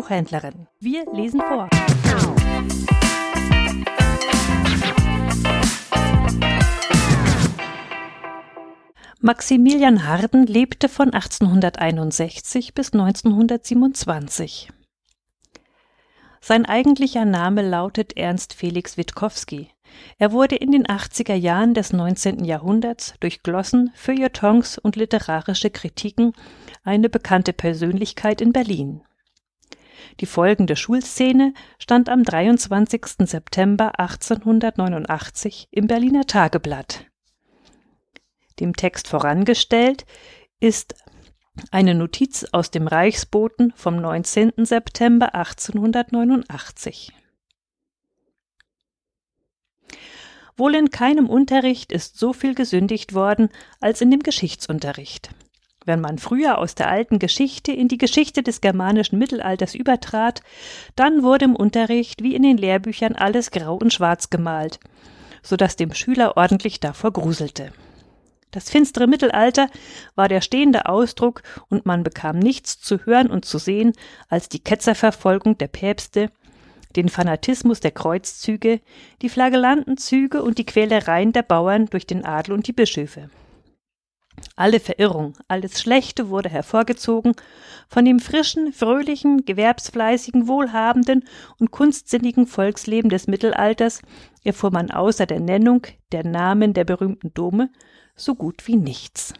Buchhändlerin. Wir lesen vor. Maximilian Harden lebte von 1861 bis 1927. Sein eigentlicher Name lautet Ernst Felix Witkowski. Er wurde in den 80er Jahren des 19. Jahrhunderts durch Glossen, Feuilletons und literarische Kritiken eine bekannte Persönlichkeit in Berlin. Die folgende Schulszene stand am 23. September 1889 im Berliner Tageblatt. Dem Text vorangestellt ist eine Notiz aus dem Reichsboten vom 19. September 1889. Wohl in keinem Unterricht ist so viel gesündigt worden als in dem Geschichtsunterricht. Wenn man früher aus der alten Geschichte in die Geschichte des germanischen Mittelalters übertrat, dann wurde im Unterricht wie in den Lehrbüchern alles grau und schwarz gemalt, so dass dem Schüler ordentlich davor gruselte. Das finstere Mittelalter war der stehende Ausdruck, und man bekam nichts zu hören und zu sehen als die Ketzerverfolgung der Päpste, den Fanatismus der Kreuzzüge, die Flagellantenzüge und die Quälereien der Bauern durch den Adel und die Bischöfe. Alle Verirrung, alles Schlechte wurde hervorgezogen, von dem frischen, fröhlichen, gewerbsfleißigen, wohlhabenden und kunstsinnigen Volksleben des Mittelalters erfuhr man außer der Nennung der Namen der berühmten Dome so gut wie nichts.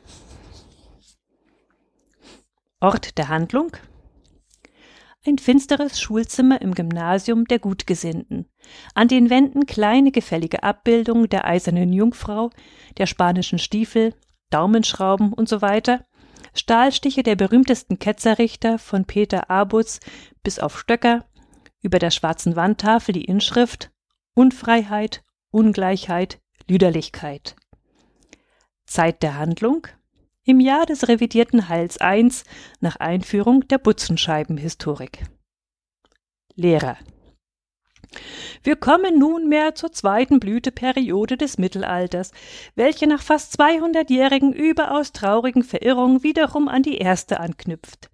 Ort der Handlung ein finsteres Schulzimmer im Gymnasium der Gutgesinnten. An den Wänden kleine gefällige Abbildungen der eisernen Jungfrau, der spanischen Stiefel, Daumenschrauben und so weiter, Stahlstiche der berühmtesten Ketzerrichter von Peter Abutz bis auf Stöcker, über der schwarzen Wandtafel die Inschrift Unfreiheit, Ungleichheit, Lüderlichkeit. Zeit der Handlung im Jahr des revidierten Heils I nach Einführung der Butzenscheibenhistorik. Lehrer wir kommen nunmehr zur zweiten Blüteperiode des Mittelalters, welche nach fast 200-jährigen überaus traurigen Verirrungen wiederum an die erste anknüpft.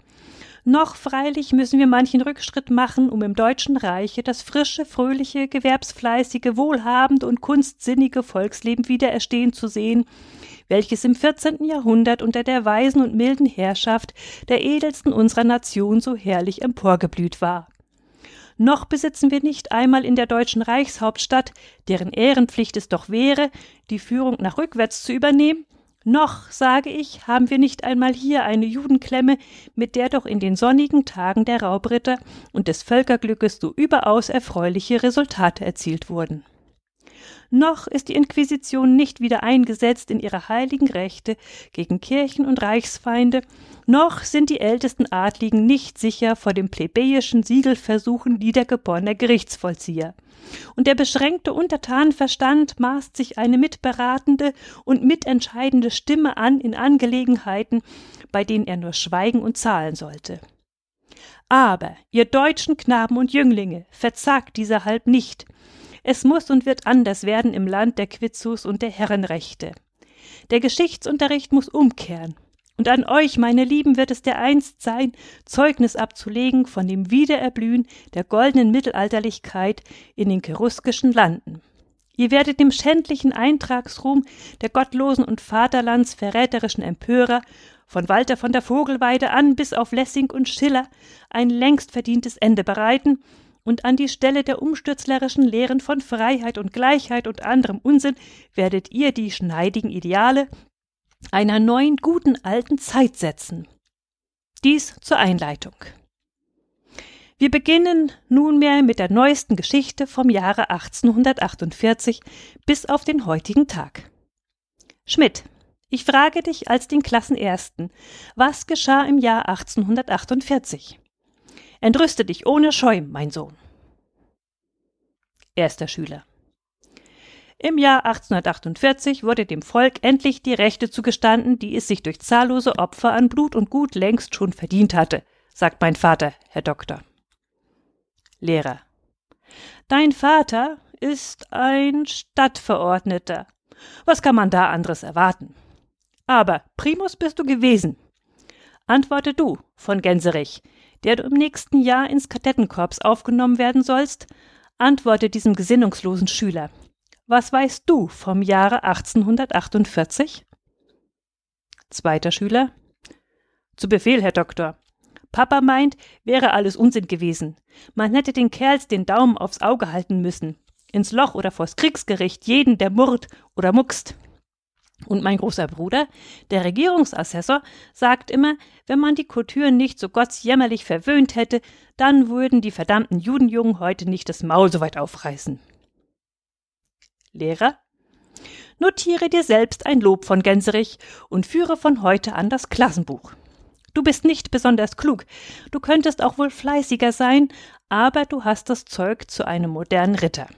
Noch freilich müssen wir manchen Rückschritt machen, um im Deutschen Reiche das frische, fröhliche, gewerbsfleißige, wohlhabende und kunstsinnige Volksleben wieder erstehen zu sehen, welches im 14. Jahrhundert unter der weisen und milden Herrschaft der edelsten unserer Nation so herrlich emporgeblüht war. Noch besitzen wir nicht einmal in der deutschen Reichshauptstadt, deren Ehrenpflicht es doch wäre, die Führung nach rückwärts zu übernehmen, noch, sage ich, haben wir nicht einmal hier eine Judenklemme, mit der doch in den sonnigen Tagen der Raubritter und des Völkerglückes so überaus erfreuliche Resultate erzielt wurden noch ist die Inquisition nicht wieder eingesetzt in ihre heiligen Rechte gegen Kirchen und Reichsfeinde, noch sind die ältesten Adligen nicht sicher vor dem plebejischen Siegelversuchen niedergeborener Gerichtsvollzieher. Und der beschränkte Untertanenverstand maßt sich eine mitberatende und mitentscheidende Stimme an in Angelegenheiten, bei denen er nur schweigen und zahlen sollte. Aber, ihr deutschen Knaben und Jünglinge, verzagt dieser halb nicht, es muss und wird anders werden im Land der Quitzus und der Herrenrechte. Der Geschichtsunterricht muss umkehren. Und an euch, meine Lieben, wird es der einst sein, Zeugnis abzulegen von dem Wiedererblühen der goldenen Mittelalterlichkeit in den cheruskischen Landen. Ihr werdet dem schändlichen Eintragsruhm der gottlosen und vaterlandsverräterischen Empörer von Walter von der Vogelweide an bis auf Lessing und Schiller ein längst verdientes Ende bereiten und an die Stelle der umstürzlerischen Lehren von Freiheit und Gleichheit und anderem Unsinn werdet ihr die schneidigen Ideale einer neuen guten alten Zeit setzen. Dies zur Einleitung. Wir beginnen nunmehr mit der neuesten Geschichte vom Jahre 1848 bis auf den heutigen Tag. Schmidt, ich frage dich als den Klassenersten, was geschah im Jahr 1848? Entrüste dich ohne Scheu, mein Sohn. Erster Schüler. Im Jahr 1848 wurde dem Volk endlich die Rechte zugestanden, die es sich durch zahllose Opfer an Blut und Gut längst schon verdient hatte, sagt mein Vater, Herr Doktor. Lehrer. Dein Vater ist ein Stadtverordneter. Was kann man da anderes erwarten? Aber Primus bist du gewesen. Antworte du, von Gänserich, der du im nächsten Jahr ins Kadettenkorps aufgenommen werden sollst, antworte diesem gesinnungslosen Schüler. Was weißt du vom Jahre 1848? Zweiter Schüler. Zu Befehl, Herr Doktor. Papa meint, wäre alles Unsinn gewesen. Man hätte den Kerls den Daumen aufs Auge halten müssen. Ins Loch oder vors Kriegsgericht jeden, der murrt oder muckst. Und mein großer Bruder, der Regierungsassessor, sagt immer, wenn man die Kulturen nicht so gottsjämmerlich verwöhnt hätte, dann würden die verdammten Judenjungen heute nicht das Maul so weit aufreißen. Lehrer, notiere dir selbst ein Lob von Gänserich und führe von heute an das Klassenbuch. Du bist nicht besonders klug, du könntest auch wohl fleißiger sein, aber du hast das Zeug zu einem modernen Ritter.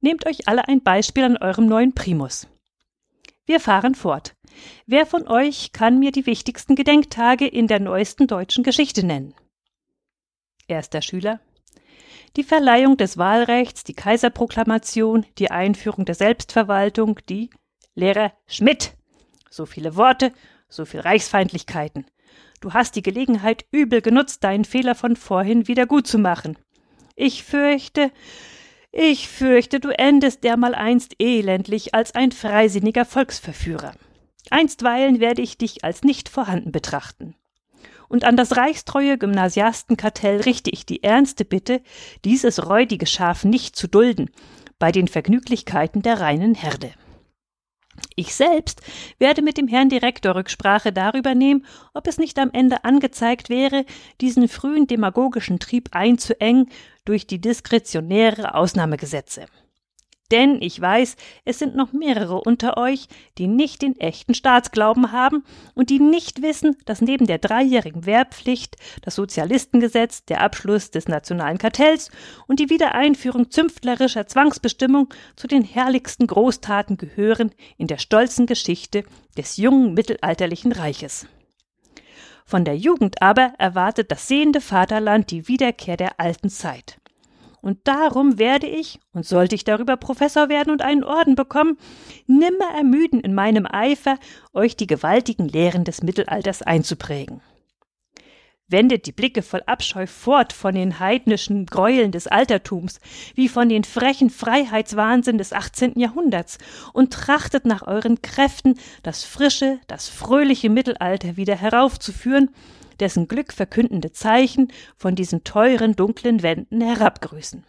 Nehmt euch alle ein Beispiel an eurem neuen Primus. Wir fahren fort. Wer von euch kann mir die wichtigsten Gedenktage in der neuesten deutschen Geschichte nennen? Erster Schüler. Die Verleihung des Wahlrechts, die Kaiserproklamation, die Einführung der Selbstverwaltung, die Lehrer Schmidt. So viele Worte, so viel Reichsfeindlichkeiten. Du hast die Gelegenheit übel genutzt, deinen Fehler von vorhin wieder gut zu machen. Ich fürchte, ich fürchte, du endest dermaleinst elendlich als ein freisinniger Volksverführer. Einstweilen werde ich dich als nicht vorhanden betrachten. Und an das reichstreue Gymnasiastenkartell richte ich die ernste Bitte, dieses räudige Schaf nicht zu dulden bei den Vergnüglichkeiten der reinen Herde. Ich selbst werde mit dem Herrn Direktor Rücksprache darüber nehmen, ob es nicht am Ende angezeigt wäre, diesen frühen demagogischen Trieb einzuengen durch die diskretionäre Ausnahmegesetze. Denn ich weiß, es sind noch mehrere unter euch, die nicht den echten Staatsglauben haben und die nicht wissen, dass neben der dreijährigen Wehrpflicht das Sozialistengesetz, der Abschluss des nationalen Kartells und die Wiedereinführung zünftlerischer Zwangsbestimmung zu den herrlichsten Großtaten gehören in der stolzen Geschichte des jungen mittelalterlichen Reiches. Von der Jugend aber erwartet das sehende Vaterland die Wiederkehr der alten Zeit. Und darum werde ich, und sollte ich darüber Professor werden und einen Orden bekommen, nimmer ermüden in meinem Eifer, euch die gewaltigen Lehren des Mittelalters einzuprägen. Wendet die Blicke voll Abscheu fort von den heidnischen Gräueln des Altertums, wie von den frechen Freiheitswahnsinn des 18. Jahrhunderts, und trachtet nach euren Kräften, das frische, das fröhliche Mittelalter wieder heraufzuführen dessen glückverkündende Zeichen von diesen teuren dunklen Wänden herabgrüßen.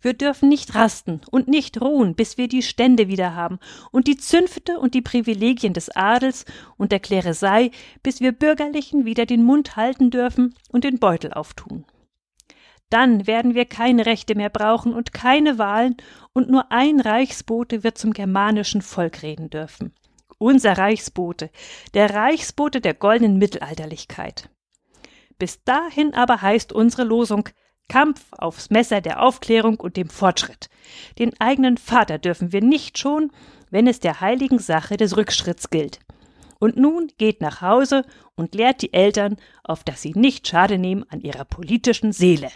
Wir dürfen nicht rasten und nicht ruhen, bis wir die Stände wieder haben und die Zünfte und die Privilegien des Adels und der Kleresei, bis wir Bürgerlichen wieder den Mund halten dürfen und den Beutel auftun. Dann werden wir keine Rechte mehr brauchen und keine Wahlen, und nur ein Reichsbote wird zum germanischen Volk reden dürfen unser Reichsbote, der Reichsbote der goldenen Mittelalterlichkeit. Bis dahin aber heißt unsere Losung Kampf aufs Messer der Aufklärung und dem Fortschritt. Den eigenen Vater dürfen wir nicht schon, wenn es der heiligen Sache des Rückschritts gilt. Und nun geht nach Hause und lehrt die Eltern, auf dass sie nicht Schade nehmen an ihrer politischen Seele.